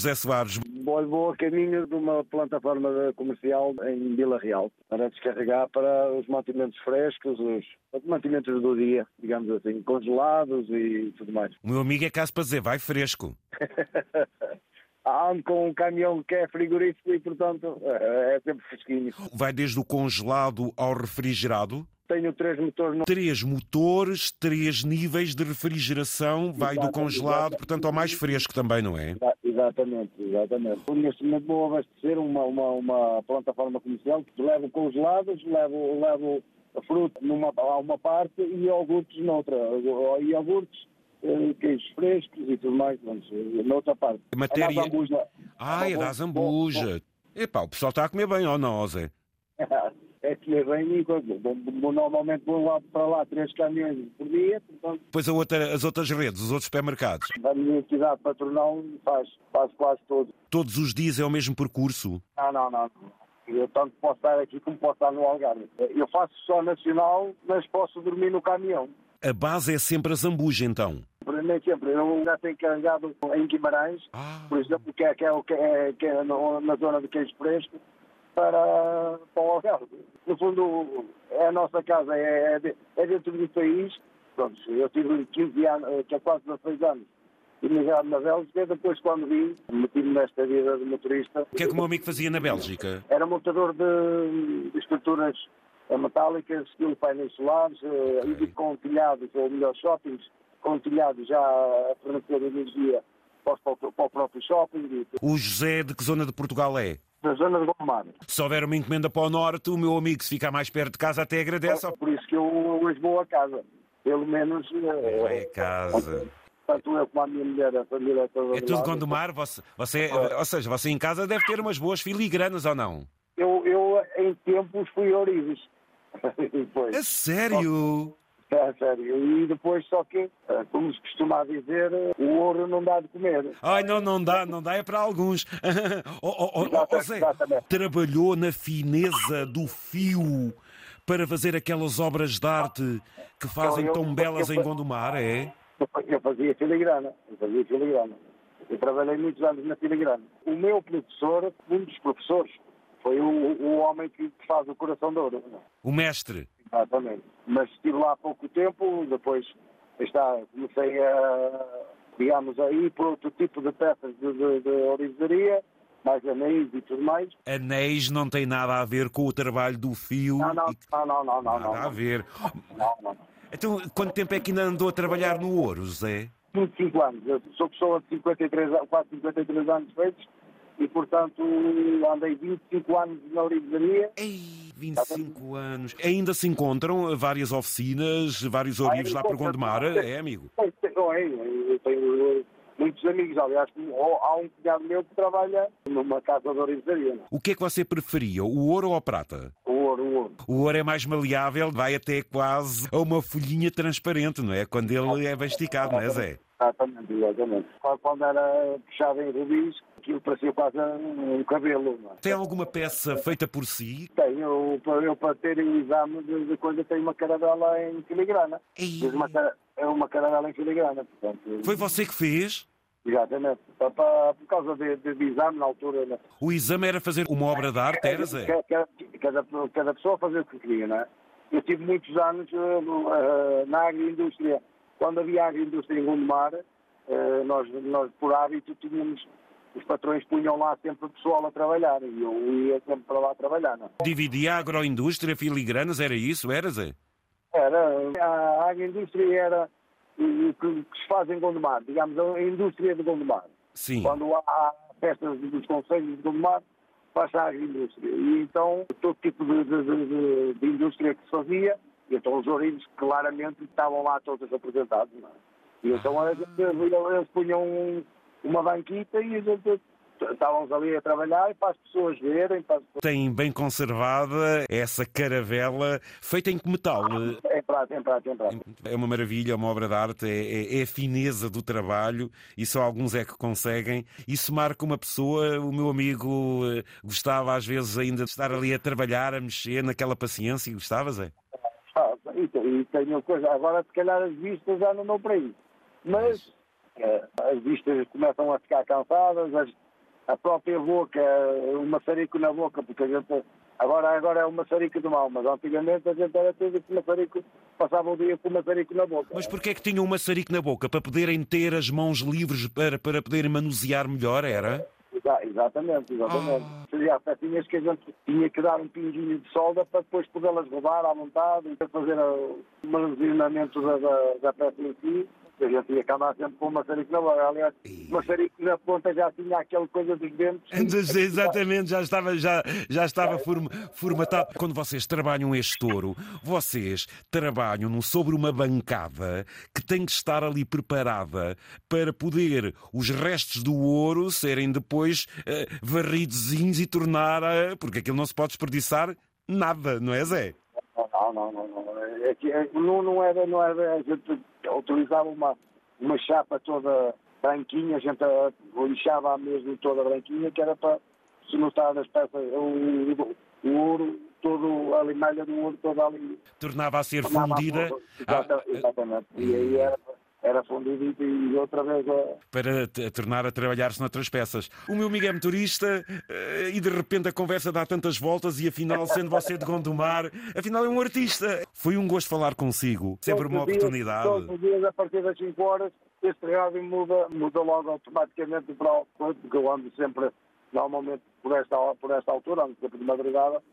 José Soares? Vou, vou a caminho de uma plataforma comercial em Vila Real para descarregar para os mantimentos frescos, os mantimentos do dia, digamos assim, congelados e tudo mais. O meu amigo é caso para dizer, vai fresco. Ando com um caminhão que é frigorífico e, portanto, é sempre fresquinho. Vai desde o congelado ao refrigerado? Tenho três motores. No... Três motores, três níveis de refrigeração, vai do congelado, portanto, ao mais fresco também, não é? Exatamente, exatamente. Neste momento vou abastecer uma, uma, uma plataforma comercial que levo congelados, levo, levo fruta numa uma parte e iogurtes noutra. Iogurtes eh, queijos frescos e tudo mais, vamos, noutra parte. Matéria... Ah, é da Zambuja. Epá, o pessoal está a comer bem, ou não, Zé? É comer bem e normalmente vou lá para lá três caminhões por dia. Portanto... Depois a outra, as outras redes, os outros supermercados? A minha cidade patronal faz, faz quase todo. Todos os dias é o mesmo percurso? Não, não, não. Eu tanto posso estar aqui como posso estar no Algarve. Eu faço só nacional, mas posso dormir no caminhão. A base é sempre a Zambuja, então? Nem sempre. Eu já tenho carregado em Guimarães, ah. por exemplo, que é, que é, que é, que é na zona de queijo fresco, para, para o Algarve. No fundo, é a nossa casa, é, é, é dentro do país. Pronto, eu tive 15 anos, que é quase 16 anos, imigrado na Bélgica, depois quando vim, meti-me nesta vida de motorista. O que é que o meu amigo fazia na Bélgica? Era montador de, de estruturas metálicas, estilo painéis solares, eh, okay. com telhados, ou melhor, shoppings, com telhados já a fornecer energia para o próprio shopping. O José de que zona de Portugal é? Da zona de Gondomar. Se houver uma encomenda para o norte, o meu amigo, se ficar mais perto de casa, até agradece. É por isso que eu hoje vou a casa. Pelo menos. É, é casa. Tanto eu como a minha mulher, a família toda. É tudo Gondomar? Você, você, é. Ou seja, você em casa deve ter umas boas filigranas ou não? Eu, eu em tempos, fui a Orives. É sério? É sério. E depois só que, eh, como se costuma dizer, o ouro não dá de comer. Ai, não, não dá, não dá, é para alguns. oh, oh, oh, oh Zé, trabalhou na fineza do fio para fazer aquelas obras de arte que fazem então, eu, tão belas eu, em Gondomar, é? Eu fazia filigrana, eu fazia filigrana. Eu trabalhei muitos anos na filigrana. O meu professor, um dos professores, foi o, o homem que faz o coração de ouro. O mestre. Exatamente. Mas estive lá há pouco tempo, depois está, comecei a, digamos, a ir por outro tipo de peças de, de, de orivesaria, mais anéis e tudo mais. Anéis não tem nada a ver com o trabalho do fio? Não, não, e... não, não, não, não. Nada não, a ver. Não, não. Então, quanto tempo é que ainda andou a trabalhar no ouro, Zé? 25 anos. Eu sou pessoa de 53, quase 53 anos feitos e, portanto, andei 25 anos na orivesaria. Ei, 25 anos. Ainda se encontram várias oficinas, vários orivos lá por Gondomar, é, amigo? Não é, eu tenho muitos amigos, aliás, há um cunhado meu que trabalha numa casa de orivesaria. O que é que você preferia, o ouro ou a prata? O ouro, o ouro. O ouro é mais maleável, vai até quase a uma folhinha transparente, não é? Quando ele é bem esticado, não é, Zé? Exatamente, exatamente. Quando era puxado em rubis, aquilo parecia quase um cabelo. Não é? Tem alguma peça feita por si? Tenho. Eu, eu para ter o exame de coisa, tenho uma caravela em filigrana. Uma, é uma caravela em filigrana. Portanto, Foi você que fez? Exatamente. Para, para, por causa de, de, de, exame na altura. Né? O exame era fazer uma obra de arte, era, Zé? Cada, cada, cada pessoa fazia o que queria, não é? Eu tive muitos anos uh, uh, na agroindústria quando havia agroindústria em Gondomar, nós, nós por hábito tínhamos os patrões punham lá sempre o pessoal a trabalhar e eu ia sempre para lá trabalhar. Não? É? Dividia a agroindústria, filigranas, era isso, era Zé? Era. A agroindústria era o que, que se faz em Gondomar, digamos, a indústria de Gondomar. Sim. Quando há festas dos conselhos de Gondomar, faz a agroindústria. E então, todo tipo de, de, de, de indústria que se fazia, e então os ourinhos claramente estavam lá todos apresentados. Não é? E então ah. eles punham uma banquita e a gente estávamos ali a trabalhar para as pessoas verem. Para pessoas... Tem bem conservada essa caravela feita em que metal? Em prata, em prata, em prata. É uma maravilha, é uma obra de arte, é, é, é, a fineza do trabalho e só alguns é que conseguem. Isso marca uma pessoa. O meu amigo eh, gostava às vezes ainda de estar ali a trabalhar, a mexer naquela paciência. Gostavas, é? e tenho coisa. Agora, se calhar, as vistas já não dão para isso. Mas é, as vistas começam a ficar cansadas, as, a própria boca, o maçarico na boca, porque a gente agora, agora é o maçarico do mal, mas antigamente a gente era tudo com maçarico, passava o dia com o maçarico na boca. Mas porquê é que tinham um maçarico na boca? Para poderem ter as mãos livres para, para poderem manusear melhor, era? Exatamente, exatamente. Ah. Seria as pecinhas que a gente tinha que dar um pinguinho de solda para depois podê-las rodar à vontade e fazer o manuseamento da, da, da peça em si a gente ia acabar sempre com o maçarico na boca. Aliás, o maçarico na ponta já tinha aquela coisa dos dentes. Exatamente, já estava, já, já estava formatado. Quando vocês trabalham este touro, vocês trabalham sobre uma bancada que tem que estar ali preparada para poder os restos do ouro serem depois uh, varridozinhos e tornar. Uh, porque aquilo não se pode desperdiçar nada, não é, Zé? Não, não, não. não. É que, é, não, não era, não era. A gente utilizava uma, uma chapa toda branquinha, a gente lixava a mesmo toda branquinha, que era para se notar as peças, o, o, o ouro, todo a limalha do ouro toda ali. Tornava a ser fundida. Ah, exatamente. Ah, e aí era era fundido e outra vez a... Para tornar a trabalhar-se noutras peças. O meu amigo é motorista eh, e de repente a conversa dá tantas voltas e afinal, sendo você de Gondomar, afinal é um artista. Foi um gosto falar consigo, sempre todos uma dias, oportunidade. Todos os dias, a partir das 5 horas, este rádio muda, muda logo automaticamente para o porque eu ando sempre, normalmente por esta, por esta altura, ando sempre de madrugada,